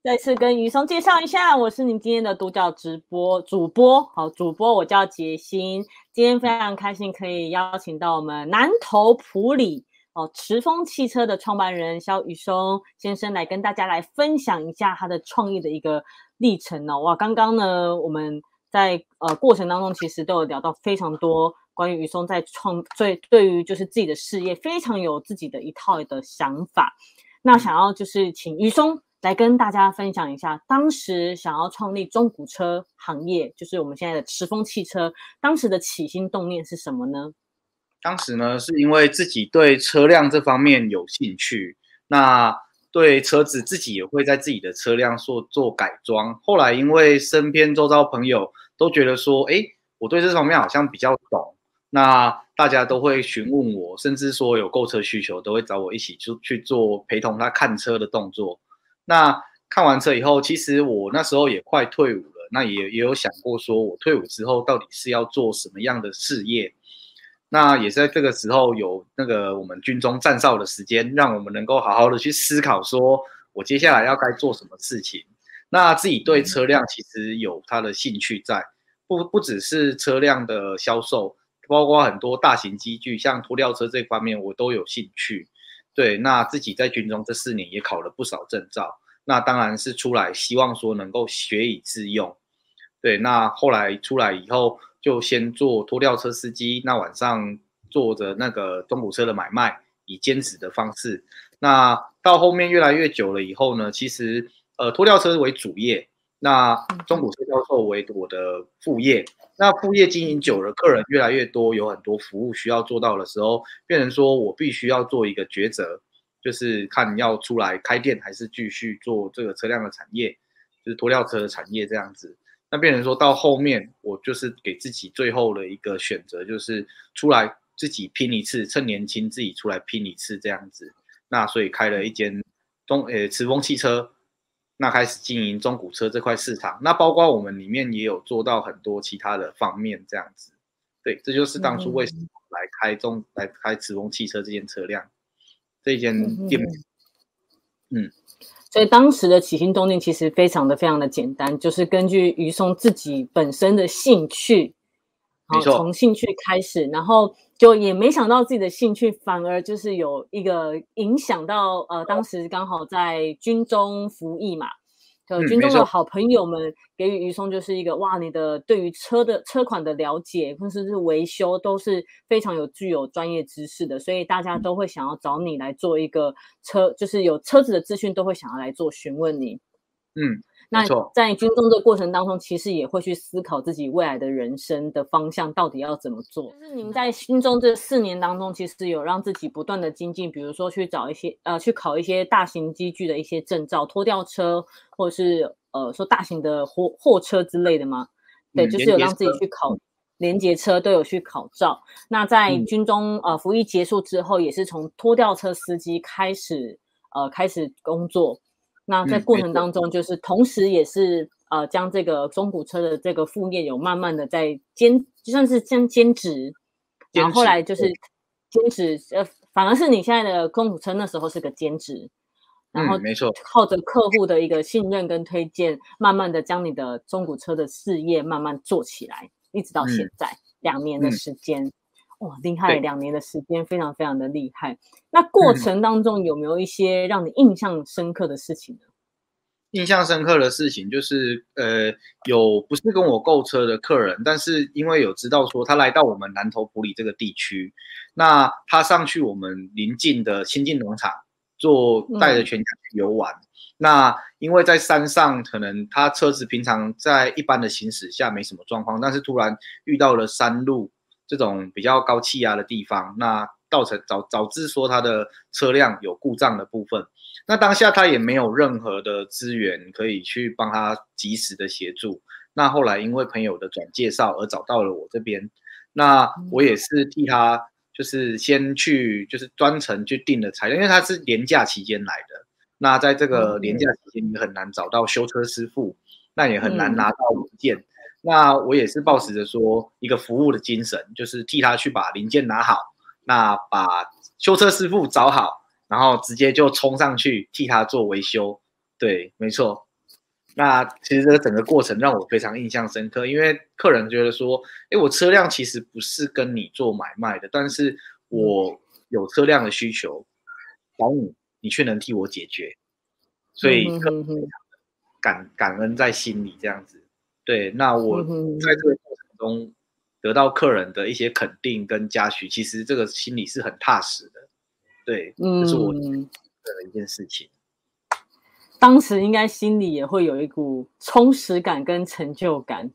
再次跟宇松介绍一下，我是你今天的独角直播主播，好，主播我叫杰心，今天非常开心可以邀请到我们南投埔里哦驰风汽车的创办人萧宇松先生来跟大家来分享一下他的创业的一个历程哦，哇，刚刚呢我们在呃过程当中其实都有聊到非常多。关于宇松在创，对对于就是自己的事业非常有自己的一套的想法，那想要就是请宇松来跟大家分享一下，当时想要创立中古车行业，就是我们现在的驰风汽车，当时的起心动念是什么呢？当时呢，是因为自己对车辆这方面有兴趣，那对车子自己也会在自己的车辆做做改装。后来因为身边周遭朋友都觉得说，哎，我对这方面好像比较懂。那大家都会询问我，甚至说有购车需求，都会找我一起去去做陪同他看车的动作。那看完车以后，其实我那时候也快退伍了，那也也有想过说，我退伍之后到底是要做什么样的事业？那也是在这个时候有那个我们军中站哨的时间，让我们能够好好的去思考，说我接下来要该做什么事情。那自己对车辆其实有他的兴趣在，不不只是车辆的销售。包括很多大型机具，像拖吊车这方面，我都有兴趣。对，那自己在军中这四年也考了不少证照。那当然是出来希望说能够学以致用。对，那后来出来以后，就先做拖吊车司机，那晚上做着那个中古车的买卖，以兼职的方式。那到后面越来越久了以后呢，其实呃拖吊车为主业，那中古车销售为我的副业。那副业经营久了，客人越来越多，有很多服务需要做到的时候，变成说我必须要做一个抉择，就是看要出来开店还是继续做这个车辆的产业，就是拖吊车的产业这样子。那变成说到后面，我就是给自己最后的一个选择，就是出来自己拼一次，趁年轻自己出来拼一次这样子。那所以开了一间中呃驰风汽车。那开始经营中古车这块市场，那包括我们里面也有做到很多其他的方面，这样子，对，这就是当初为什么来开中、嗯、来开驰风汽车这间车辆这间店。嗯，嗯，所以当时的起心动念其实非常的非常的简单，就是根据于松自己本身的兴趣。好，从兴趣开始，然后就也没想到自己的兴趣反而就是有一个影响到呃，当时刚好在军中服役嘛，就军中的好朋友们给予于松就是一个哇，你的对于车的车款的了解，或者是维修都是非常有具有专业知识的，所以大家都会想要找你来做一个车，就是有车子的资讯都会想要来做询问你，嗯。那在军中的过程当中，其实也会去思考自己未来的人生的方向到底要怎么做。就是您在军中这四年当中，其实有让自己不断的精进，比如说去找一些呃，去考一些大型机具的一些证照，拖吊车或者是呃说大型的货货车之类的吗？对，就是有让自己去考连接车都有去考照。那在军中呃服役结束之后，也是从拖吊车司机开始呃开始工作。那在过程当中，就是同时也是呃，将这个中古车的这个副业有慢慢的在兼，就算是兼兼职，然后后来就是兼职，呃，反而是你现在的中古车那时候是个兼职，然后没错，靠着客户的一个信任跟推荐，慢慢的将你的中古车的事业慢慢做起来，一直到现在两年的时间。哇，厉害！两年的时间，非常非常的厉害。那过程当中有没有一些让你印象深刻的事情呢？印象深刻的事情就是，呃，有不是跟我购车的客人，但是因为有知道说他来到我们南投埔里这个地区，那他上去我们邻近的新进农场做带着全家去游玩。嗯。那因为在山上，可能他车子平常在一般的行驶下没什么状况，但是突然遇到了山路。这种比较高气压的地方，那造成导导致说他的车辆有故障的部分，那当下他也没有任何的资源可以去帮他及时的协助。那后来因为朋友的转介绍而找到了我这边，那我也是替他，就是先去，就是专程去订了材料，因为他是年假期间来的。那在这个年假期间，你很难找到修车师傅，那也很难拿到文件。嗯、那我也是抱持着说一个服务的精神，就是替他去把零件拿好，那把修车师傅找好，然后直接就冲上去替他做维修。对，没错。那其实这个整个过程让我非常印象深刻，因为客人觉得说，诶，我车辆其实不是跟你做买卖的，但是我有车辆的需求，找你，你却能替我解决，所以感感恩在心里这样子。对，那我在这个过程中得到客人的一些肯定跟嘉许，其实这个心里是很踏实的。对，这是我的一件事情。当时应该心里也会有一股充实感跟成就感，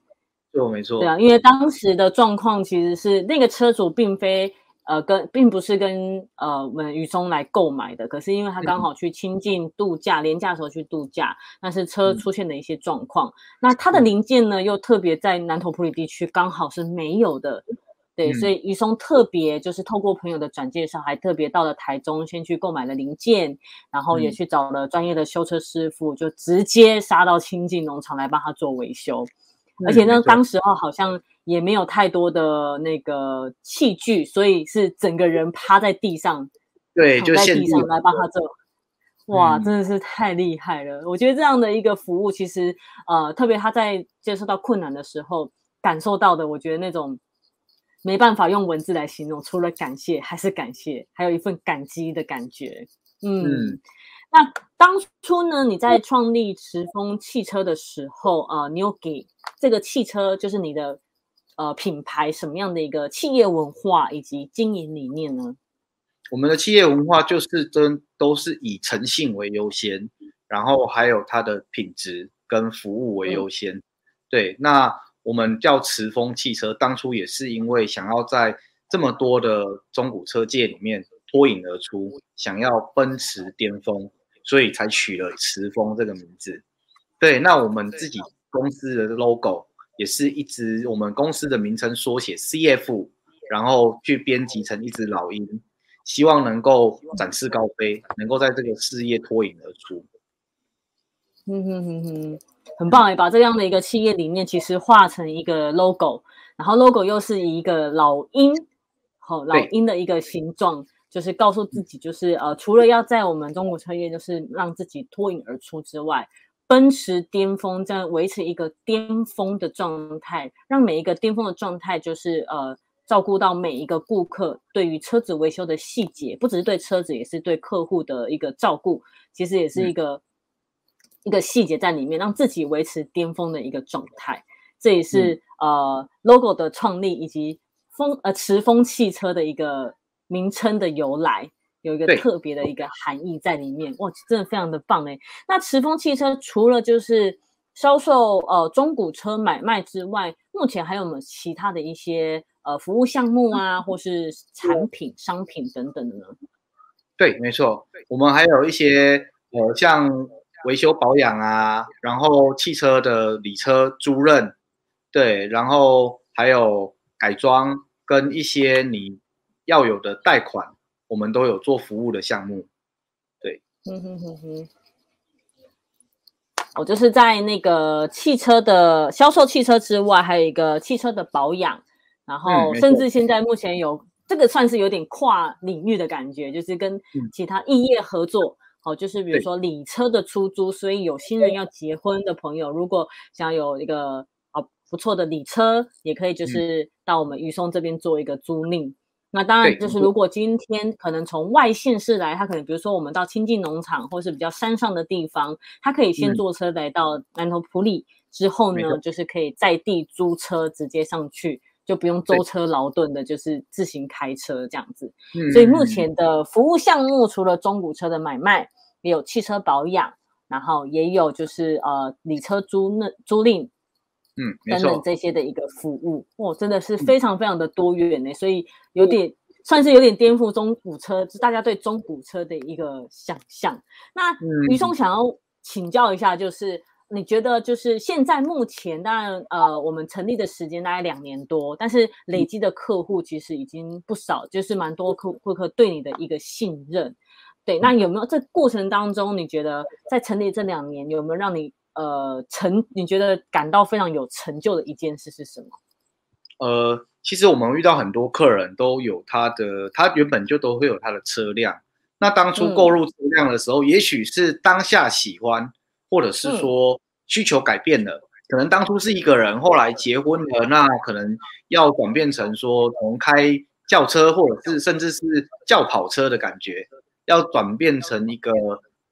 对，没错。对啊，因为当时的状况其实是那个车主并非呃跟并不是跟呃我们宇松来购买的，可是因为他刚好去亲近度假，连假的时候去度假，但是车出现的一些状况，嗯、那它的零件呢又特别在南投埔里地区刚好是没有的。对，所以宇松特别就是透过朋友的转介绍，还特别到了台中，先去购买了零件，然后也去找了专业的修车师傅，就直接杀到亲近农场来帮他做维修。而且呢，当时候好像也没有太多的那个器具，所以是整个人趴在地上，对，就在地上来帮他做。哇，真的是太厉害了！我觉得这样的一个服务，其实呃，特别他在接受到困难的时候感受到的，我觉得那种。没办法用文字来形容，除了感谢还是感谢，还有一份感激的感觉。嗯，嗯，那当初呢，你在创立驰风汽车的时候，呃，你有给这个汽车就是你的呃品牌什么样的一个企业文化以及经营理念呢？我们的企业文化就是真都是以诚信为优先，然后还有它的品质跟服务为优先。嗯、对，那。我们叫驰风汽车，当初也是因为想要在这么多的中古车界里面脱颖而出，想要奔驰巅峰，所以才取了驰风这个名字。对，那我们自己公司的 logo 也是一直我们公司的名称缩写 CF，然后去编辑成一只老鹰，希望能够展翅高飞，能够在这个事业脱颖而出。嗯哼哼哼。很棒哎，把这样的一个企业理念其实画成一个 logo，然后 logo 又是一个老鹰，好、哦、老鹰的一个形状，就是告诉自己，就是呃，除了要在我们中国车业就是让自己脱颖而出之外，奔驰巅峰这样维持一个巅峰的状态，让每一个巅峰的状态就是呃，照顾到每一个顾客对于车子维修的细节，不只是对车子，也是对客户的一个照顾，其实也是一个。嗯一个细节在里面，让自己维持巅峰的一个状态，这也是、嗯、呃 logo 的创立以及风呃驰风汽车的一个名称的由来，有一个特别的一个含义在里面。哇，真的非常的棒诶。那驰风汽车除了就是销售呃中古车买卖之外，目前还有没有其他的一些呃服务项目啊，或是产品、嗯、商品等等的呢？对，没错，我们还有一些呃像。维修保养啊，然后汽车的理车租赁，对，然后还有改装跟一些你要有的贷款，我们都有做服务的项目，对。嗯哼哼哼。我就是在那个汽车的销售汽车之外，还有一个汽车的保养，然后甚至现在目前有、嗯、这个算是有点跨领域的感觉，就是跟其他异业合作。嗯好，就是比如说礼车的出租，所以有新人要结婚的朋友，如果想有一个啊不错的礼车，也可以就是到我们宇松这边做一个租赁。嗯、那当然就是如果今天可能从外县市来，他可能比如说我们到亲近农场或是比较山上的地方，他可以先坐车来到南投埔里，之后呢，就是可以在地租车直接上去。就不用舟车劳顿的，就是自行开车这样子。所以目前的服务项目除了中古车的买卖，也有汽车保养，然后也有就是呃礼车租那租赁，嗯，等等这些的一个服务。哦，真的是非常非常的多元呢，所以有点算是有点颠覆中古车，就大家对中古车的一个想象。那于松想要请教一下，就是。你觉得就是现在目前，当然呃，我们成立的时间大概两年多，但是累积的客户其实已经不少，就是蛮多客顾客对你的一个信任。对，那有没有这过程当中，你觉得在成立这两年有没有让你呃成？你觉得感到非常有成就的一件事是什么？呃，其实我们遇到很多客人都有他的，他原本就都会有他的车辆。那当初购入车辆的时候，嗯、也许是当下喜欢，或者是说需求改变了。嗯、可能当初是一个人，后来结婚了，那可能要转变成说从开轿车，或者是甚至是轿跑车的感觉。要转变成一个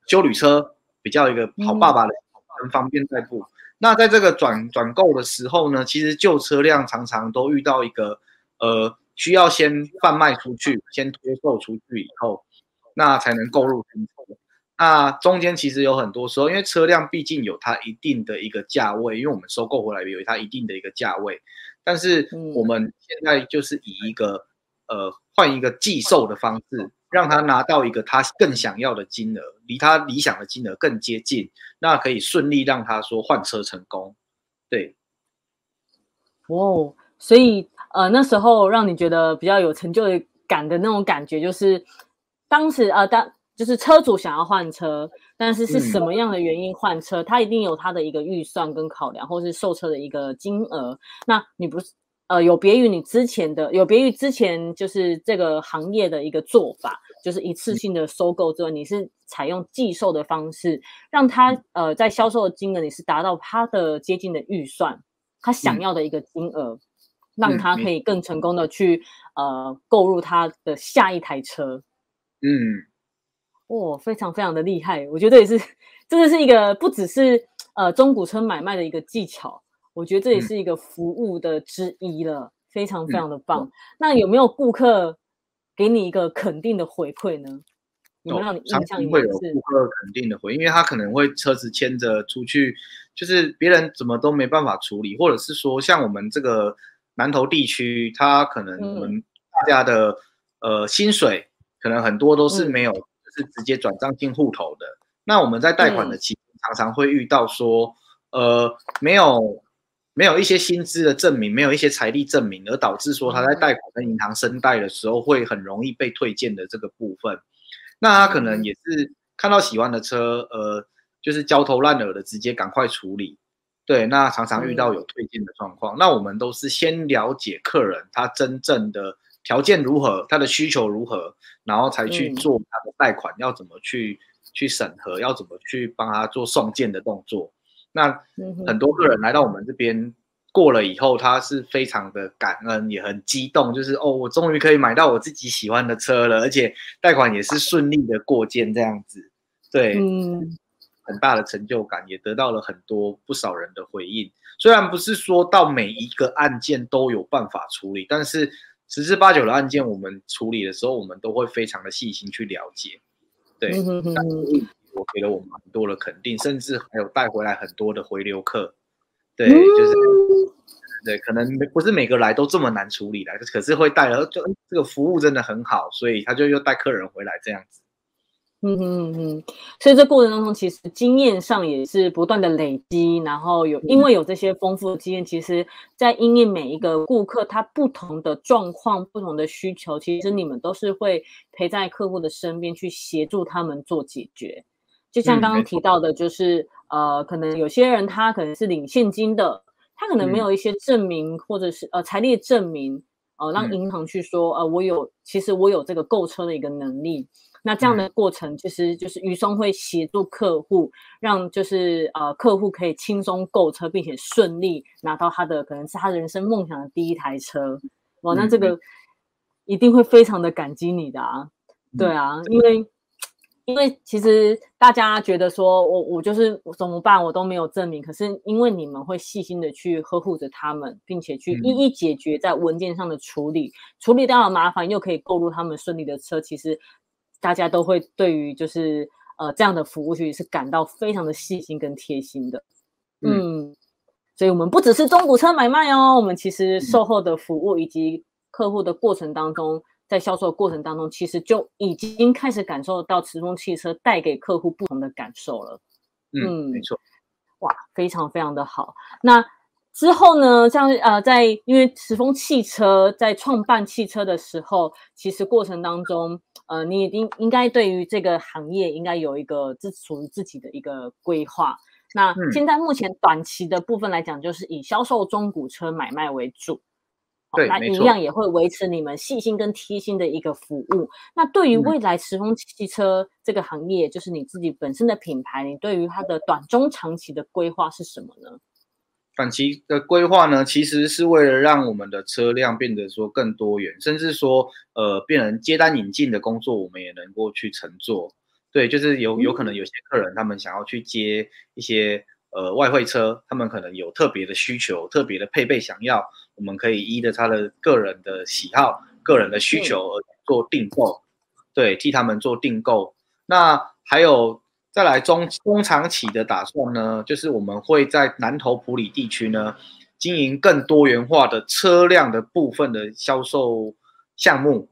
修旅车，比较一个好爸爸的，很方便代步。嗯、那在这个转转购的时候呢，其实旧车辆常常都遇到一个呃，需要先贩卖出去，先推售出去以后，那才能购入新车。那中间其实有很多时候，因为车辆毕竟有它一定的一个价位，因为我们收购回来有它一定的一个价位，但是我们现在就是以一个呃换一个寄售的方式。让他拿到一个他更想要的金额，离他理想的金额更接近，那可以顺利让他说换车成功。对，哦，所以呃那时候让你觉得比较有成就感的那种感觉，就是当时呃当就是车主想要换车，但是是什么样的原因换车，嗯、他一定有他的一个预算跟考量，或是售车的一个金额。那你不是？呃，有别于你之前的，有别于之前就是这个行业的一个做法，就是一次性的收购之后，你是采用寄售的方式，让他呃在销售的金额你是达到他的接近的预算，他想要的一个金额，让他可以更成功的去呃购入他的下一台车。嗯，哇，非常非常的厉害，我觉得也是，这个是一个不只是呃中古车买卖的一个技巧。我觉得这也是一个服务的之一了，嗯、非常非常的棒。嗯、那有没有顾客给你一个肯定的回馈呢？有让你印象？会有顾客肯定的回，因为他可能会车子牵着出去，就是别人怎么都没办法处理，或者是说像我们这个南投地区，他可能我们大家的、嗯、呃薪水可能很多都是没有，嗯、是直接转账进户头的。那我们在贷款的期间，常常会遇到说，嗯、呃，没有。没有一些薪资的证明，没有一些财力证明，而导致说他在贷款跟银行申贷的时候会很容易被退件的这个部分，那他可能也是看到喜欢的车，呃，就是焦头烂额的直接赶快处理，对，那常常遇到有退件的状况，那我们都是先了解客人他真正的条件如何，他的需求如何，然后才去做他的贷款要怎么去去审核，要怎么去帮他做送件的动作。那很多客人来到我们这边过了以后，他是非常的感恩，也很激动，就是哦，我终于可以买到我自己喜欢的车了，而且贷款也是顺利的过件这样子，对，嗯，很大的成就感，也得到了很多不少人的回应。虽然不是说到每一个案件都有办法处理，但是十之八九的案件我们处理的时候，我们都会非常的细心去了解，对。嗯我给了我们很多的肯定，甚至还有带回来很多的回流客，对，就是对，可能不是每个来都这么难处理的，可是会带了，就这个服务真的很好，所以他就又带客人回来这样子。嗯嗯嗯，所以这过程当中，其实经验上也是不断的累积，然后有因为有这些丰富的经验，其实在因应每一个顾客他不同的状况、不同的需求，其实你们都是会陪在客户的身边去协助他们做解决。就像刚刚提到的，就是、嗯、呃，可能有些人他可能是领现金的，他可能没有一些证明，嗯、或者是呃财力证明，呃，让银行去说，呃，我有，其实我有这个购车的一个能力。那这样的过程，其实就是余松会协助客户，让就是呃客户可以轻松购车，并且顺利拿到他的可能是他人生梦想的第一台车。哇，那这个一定会非常的感激你的啊，嗯、对啊，因为。因为其实大家觉得说我我就是怎么办，我都没有证明。可是因为你们会细心的去呵护着他们，并且去一一解决在文件上的处理，嗯、处理掉了麻烦，又可以购入他们顺利的车。其实大家都会对于就是呃这样的服务，其实是感到非常的细心跟贴心的。嗯，嗯，所以我们不只是中古车买卖哦，我们其实售后的服务以及客户的过程当中。在销售的过程当中，其实就已经开始感受到驰风汽车带给客户不同的感受了。嗯，没错。哇，非常非常的好。那之后呢，像呃，在因为时风汽车在创办汽车的时候，其实过程当中，呃，你一定应该对于这个行业应该有一个自属于自己的一个规划。那现在目前短期的部分来讲，就是以销售中古车买卖为主。对，那一样也会维持你们细心跟贴心的一个服务。那对于未来时风汽车这个行业，就是你自己本身的品牌，你对于它的短中长期的规划是什么呢？短期的规划呢，其实是为了让我们的车辆变得说更多元，甚至说呃，变成接单引进的工作，我们也能够去乘坐。对，就是有有可能有些客人他们想要去接一些呃外汇车，他们可能有特别的需求、特别的配备想要，我们可以依着他的个人的喜好、个人的需求而做订购，对，替他们做订购。那还有。再来中中长期的打算呢，就是我们会在南投埔里地区呢，经营更多元化的车辆的部分的销售项目，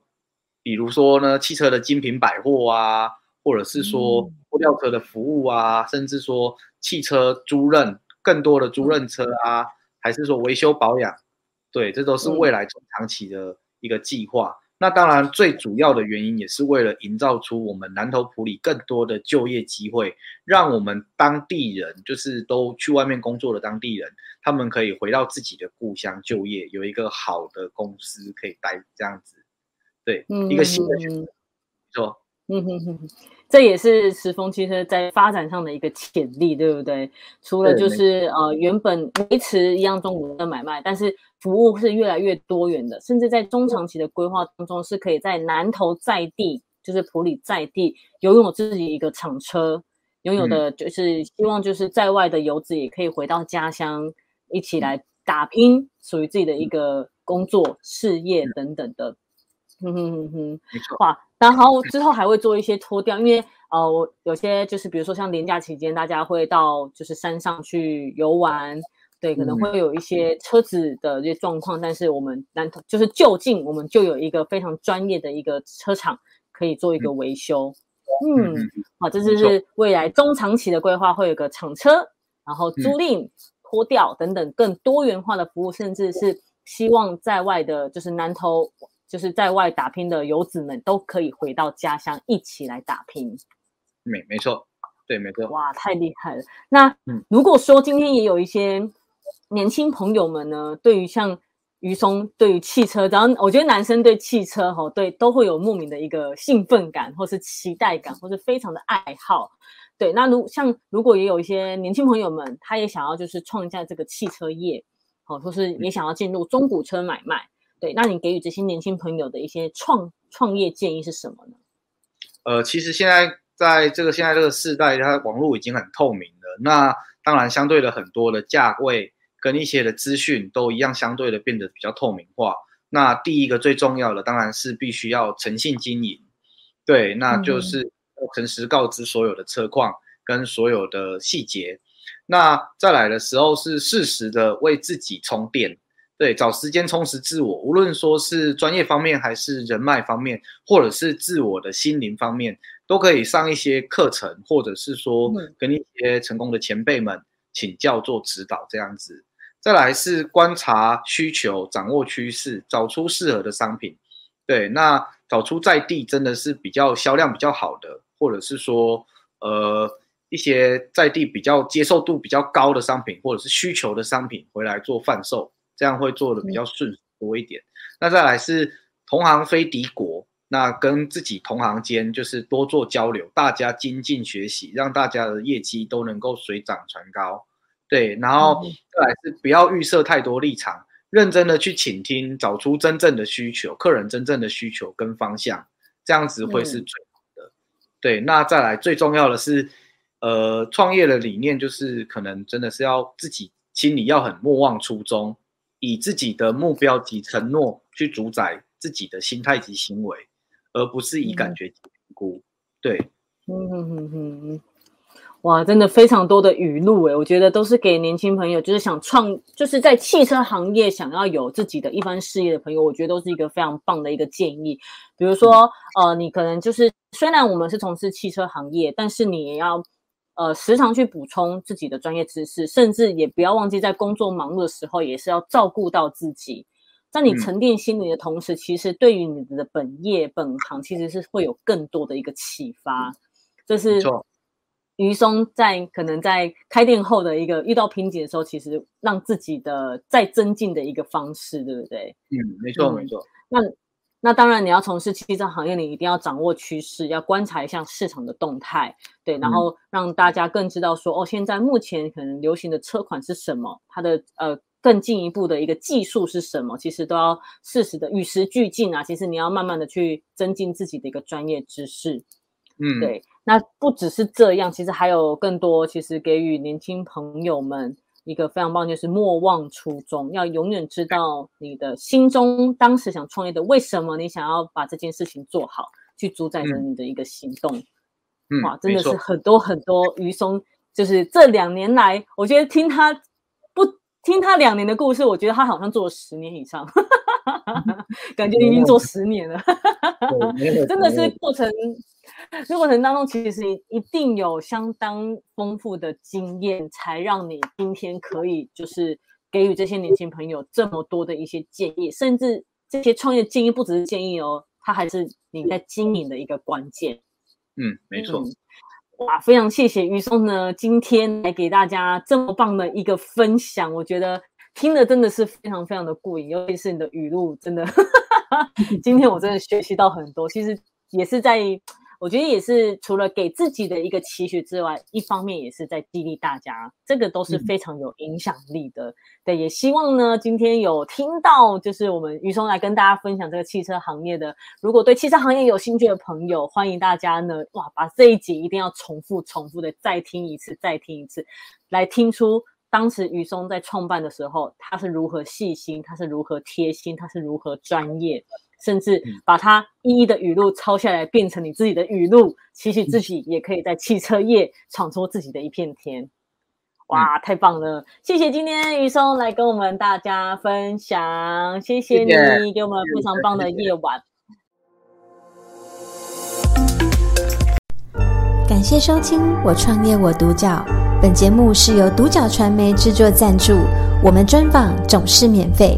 比如说呢，汽车的精品百货啊，或者是说拖吊车的服务啊，甚至说汽车租赁，更多的租赁车啊，还是说维修保养，对，这都是未来中长期的一个计划。那当然，最主要的原因也是为了营造出我们南投埔里更多的就业机会，让我们当地人，就是都去外面工作的当地人，他们可以回到自己的故乡就业，有一个好的公司可以待，这样子，对，嗯、一个新的选择，没错。嗯哼哼，这也是时丰汽车在发展上的一个潜力，对不对？除了就是呃原本维持一样中国的买卖，但是服务是越来越多元的，甚至在中长期的规划当中，是可以在南投在地，就是普里在地，拥有自己一个厂车，拥有的就是希望就是在外的游子也可以回到家乡，一起来打拼属于自己的一个工作、事业等等的。哼哼哼哼，没错。哇，然后之后还会做一些脱掉，因为呃，我有些就是比如说像年假期间，大家会到就是山上去游玩，对，可能会有一些车子的这些状况，但是我们南投就是就近，我们就有一个非常专业的一个车厂可以做一个维修。嗯，好，这就是未来中长期的规划，会有个厂车，然后租赁、拖吊等等更多元化的服务，甚至是希望在外的，就是南投。就是在外打拼的游子们都可以回到家乡一起来打拼，没没错，对，没错。哇，太厉害了！那如果说今天也有一些年轻朋友们呢，对于像于松，对于汽车，然后我觉得男生对汽车哈，对都会有莫名的一个兴奋感，或是期待感，或是非常的爱好。对，那如像如果也有一些年轻朋友们，他也想要就是创一下这个汽车业，好，或是也想要进入中古车买卖。对，那你给予这些年轻朋友的一些创创业建议是什么呢？呃，其实现在在这个现在这个时代，它网络已经很透明了。那当然，相对的很多的价位跟一些的资讯都一样，相对的变得比较透明化。那第一个最重要的当然是必须要诚信经营，对，那就是诚实告知所有的车况跟所有的细节。嗯、那再来的时候是适时的为自己充电。对，找时间充实自我，无论说是专业方面，还是人脉方面，或者是自我的心灵方面，都可以上一些课程，或者是说跟一些成功的前辈们请教做指导这样子。再来是观察需求，掌握趋势，找出适合的商品。对，那找出在地真的是比较销量比较好的，或者是说呃一些在地比较接受度比较高的商品，或者是需求的商品回来做贩售。这样会做的比较顺多一点。那再来是同行非敌国，那跟自己同行间就是多做交流，大家精进学习，让大家的业绩都能够水涨船高。对，然后再来是不要预设太多立场，认真的去倾听，找出真正的需求，客人真正的需求跟方向，这样子会是最好的。对，那再来最重要的是，呃，创业的理念就是可能真的是要自己心里要很莫忘初衷。以自己的目标及承诺去主宰自己的心态及行为，而不是以感觉评估。对，嗯哼哼哼，哇，真的非常多的语录诶，我觉得都是给年轻朋友，就是想创，就是在汽车行业想要有自己的一番事业的朋友，我觉得都是一个非常棒的一个建议。比如说，呃，你可能就是虽然我们是从事汽车行业，但是你也要。呃时常去补充自己的专业知识，甚至也不要忘记在工作忙碌的时候，也是要照顾到自己。在你沉淀心理的同时，嗯、其实对于你的本业本行，其实是会有更多的一个启发。这是于松在可能在开店后的一个遇到瓶颈的时候，其实让自己的再增进的一个方式，对不对？嗯，没错，没错。那那当然，你要从事汽车行业，你一定要掌握趋势，要观察一下市场的动态，对，然后让大家更知道说，哦，现在目前可能流行的车款是什么，它的呃。更进一步的一个技术是什么？其实都要适时的与时俱进啊！其实你要慢慢的去增进自己的一个专业知识。嗯，对。那不只是这样，其实还有更多，其实给予年轻朋友们一个非常棒，就是莫忘初衷，要永远知道你的心中当时想创业的为什么，你想要把这件事情做好，去主宰着你的一个行动。嗯，哇，真的是很多很多。于松就是这两年来，我觉得听他不。听他两年的故事，我觉得他好像做了十年以上，感觉已经做十年了，真的是过程。这过程当中，其实一定有相当丰富的经验，才让你今天可以就是给予这些年轻朋友这么多的一些建议，甚至这些创业建议不只是建议哦，它还是你在经营的一个关键。嗯，没错。嗯哇，非常谢谢于松呢，今天来给大家这么棒的一个分享，我觉得听的真的是非常非常的过瘾，尤其是你的语录，真的，今天我真的学习到很多，其实也是在。我觉得也是，除了给自己的一个期许之外，一方面也是在激励大家，这个都是非常有影响力的。嗯、对，也希望呢，今天有听到，就是我们于松来跟大家分享这个汽车行业的。如果对汽车行业有兴趣的朋友，欢迎大家呢，哇，把这一集一定要重复、重复的再听一次、再听一次，来听出当时于松在创办的时候，他是如何细心，他是如何贴心，他是如何专业。甚至把它一一的语录抄下来，变成你自己的语录，期许自己也可以在汽车业闯出自己的一片天。哇，太棒了！谢谢今天于松来跟我们大家分享，谢谢你谢谢给我们非常棒的夜晚。感谢收听《我创业我独角》，本节目是由独角传媒制作赞助，我们专访总是免费。